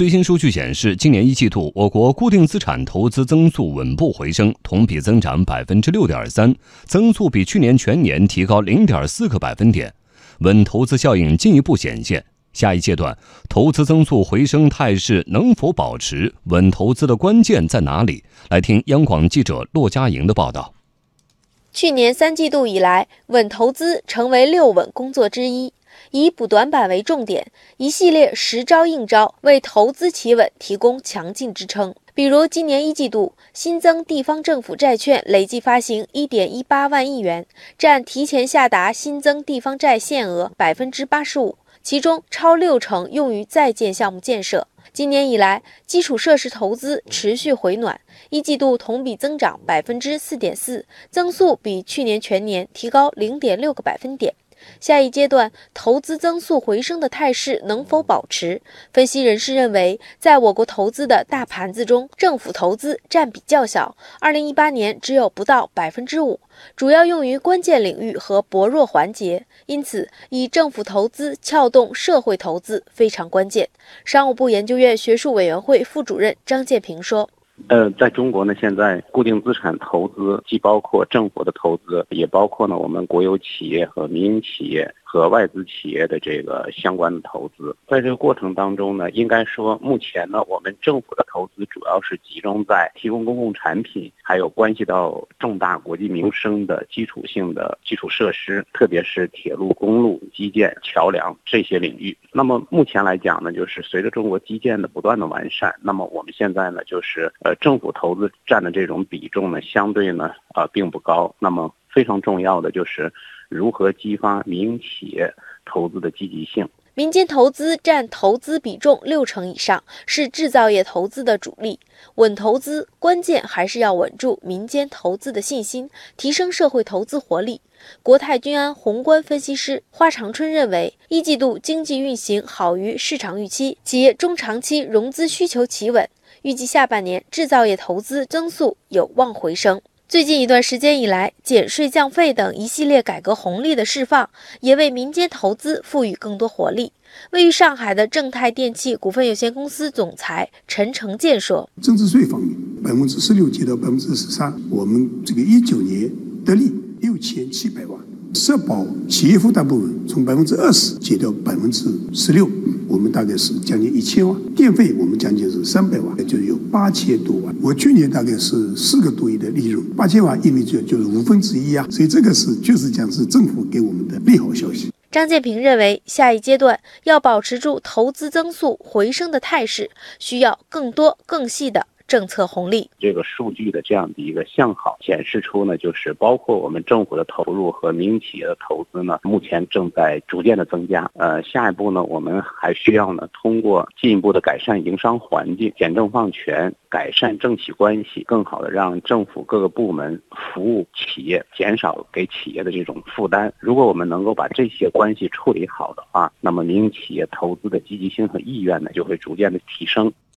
最新数据显示，今年一季度我国固定资产投资增速稳步回升，同比增长百分之六点三，增速比去年全年提高零点四个百分点，稳投资效应进一步显现。下一阶段，投资增速回升态势能否保持？稳投资的关键在哪里？来听央广记者骆佳莹的报道。去年三季度以来，稳投资成为六稳工作之一。以补短板为重点，一系列实招硬招为投资企稳提供强劲支撑。比如，今年一季度新增地方政府债券累计发行一点一八万亿元，占提前下达新增地方债限额百分之八十五，其中超六成用于在建项目建设。今年以来，基础设施投资持续回暖，一季度同比增长百分之四点四，增速比去年全年提高零点六个百分点。下一阶段投资增速回升的态势能否保持？分析人士认为，在我国投资的大盘子中，政府投资占比较小，二零一八年只有不到百分之五，主要用于关键领域和薄弱环节，因此以政府投资撬动社会投资非常关键。商务部研究院学术委员会副主任张建平说。呃，在中国呢，现在固定资产投资既包括政府的投资，也包括呢我们国有企业和民营企业。和外资企业的这个相关的投资，在这个过程当中呢，应该说目前呢，我们政府的投资主要是集中在提供公共产品，还有关系到重大国计民生的基础性的基础设施，特别是铁路、公路、基建、桥梁这些领域。那么目前来讲呢，就是随着中国基建的不断的完善，那么我们现在呢，就是呃政府投资占的这种比重呢，相对呢啊并不高。那么非常重要的就是。如何激发民营企业投资的积极性？民间投资占投资比重六成以上，是制造业投资的主力。稳投资关键还是要稳住民间投资的信心，提升社会投资活力。国泰君安宏观分析师花长春认为，一季度经济运行好于市场预期，企业中长期融资需求企稳，预计下半年制造业投资增速有望回升。最近一段时间以来，减税降费等一系列改革红利的释放，也为民间投资赋予更多活力。位于上海的正泰电器股份有限公司总裁陈成建说：“增值税方面，百分之十六减到百分之十三，我们这个一九年得利六千七百万。”社保企业负担部分从百分之二十减掉百分之十六，我们大概是将近一千万。电费我们将近是三百万，就有八千多万。我去年大概是四个多亿的利润，八千万意味着就是五分之一啊。所以这个是就是讲是政府给我们的利好消息。张建平认为，下一阶段要保持住投资增速回升的态势，需要更多更细的。政策红利，这个数据的这样的一个向好，显示出呢，就是包括我们政府的投入和民营企业的投资呢，目前正在逐渐的增加。呃，下一步呢，我们还需要呢，通过进一步的改善营商环境、简政放权、改善政企关系，更好的让政府各个部门服务企业，减少给企业的这种负担。如果我们能够把这些关系处理好的话，那么民营企业投资的积极性和意愿呢，就会逐渐的提升。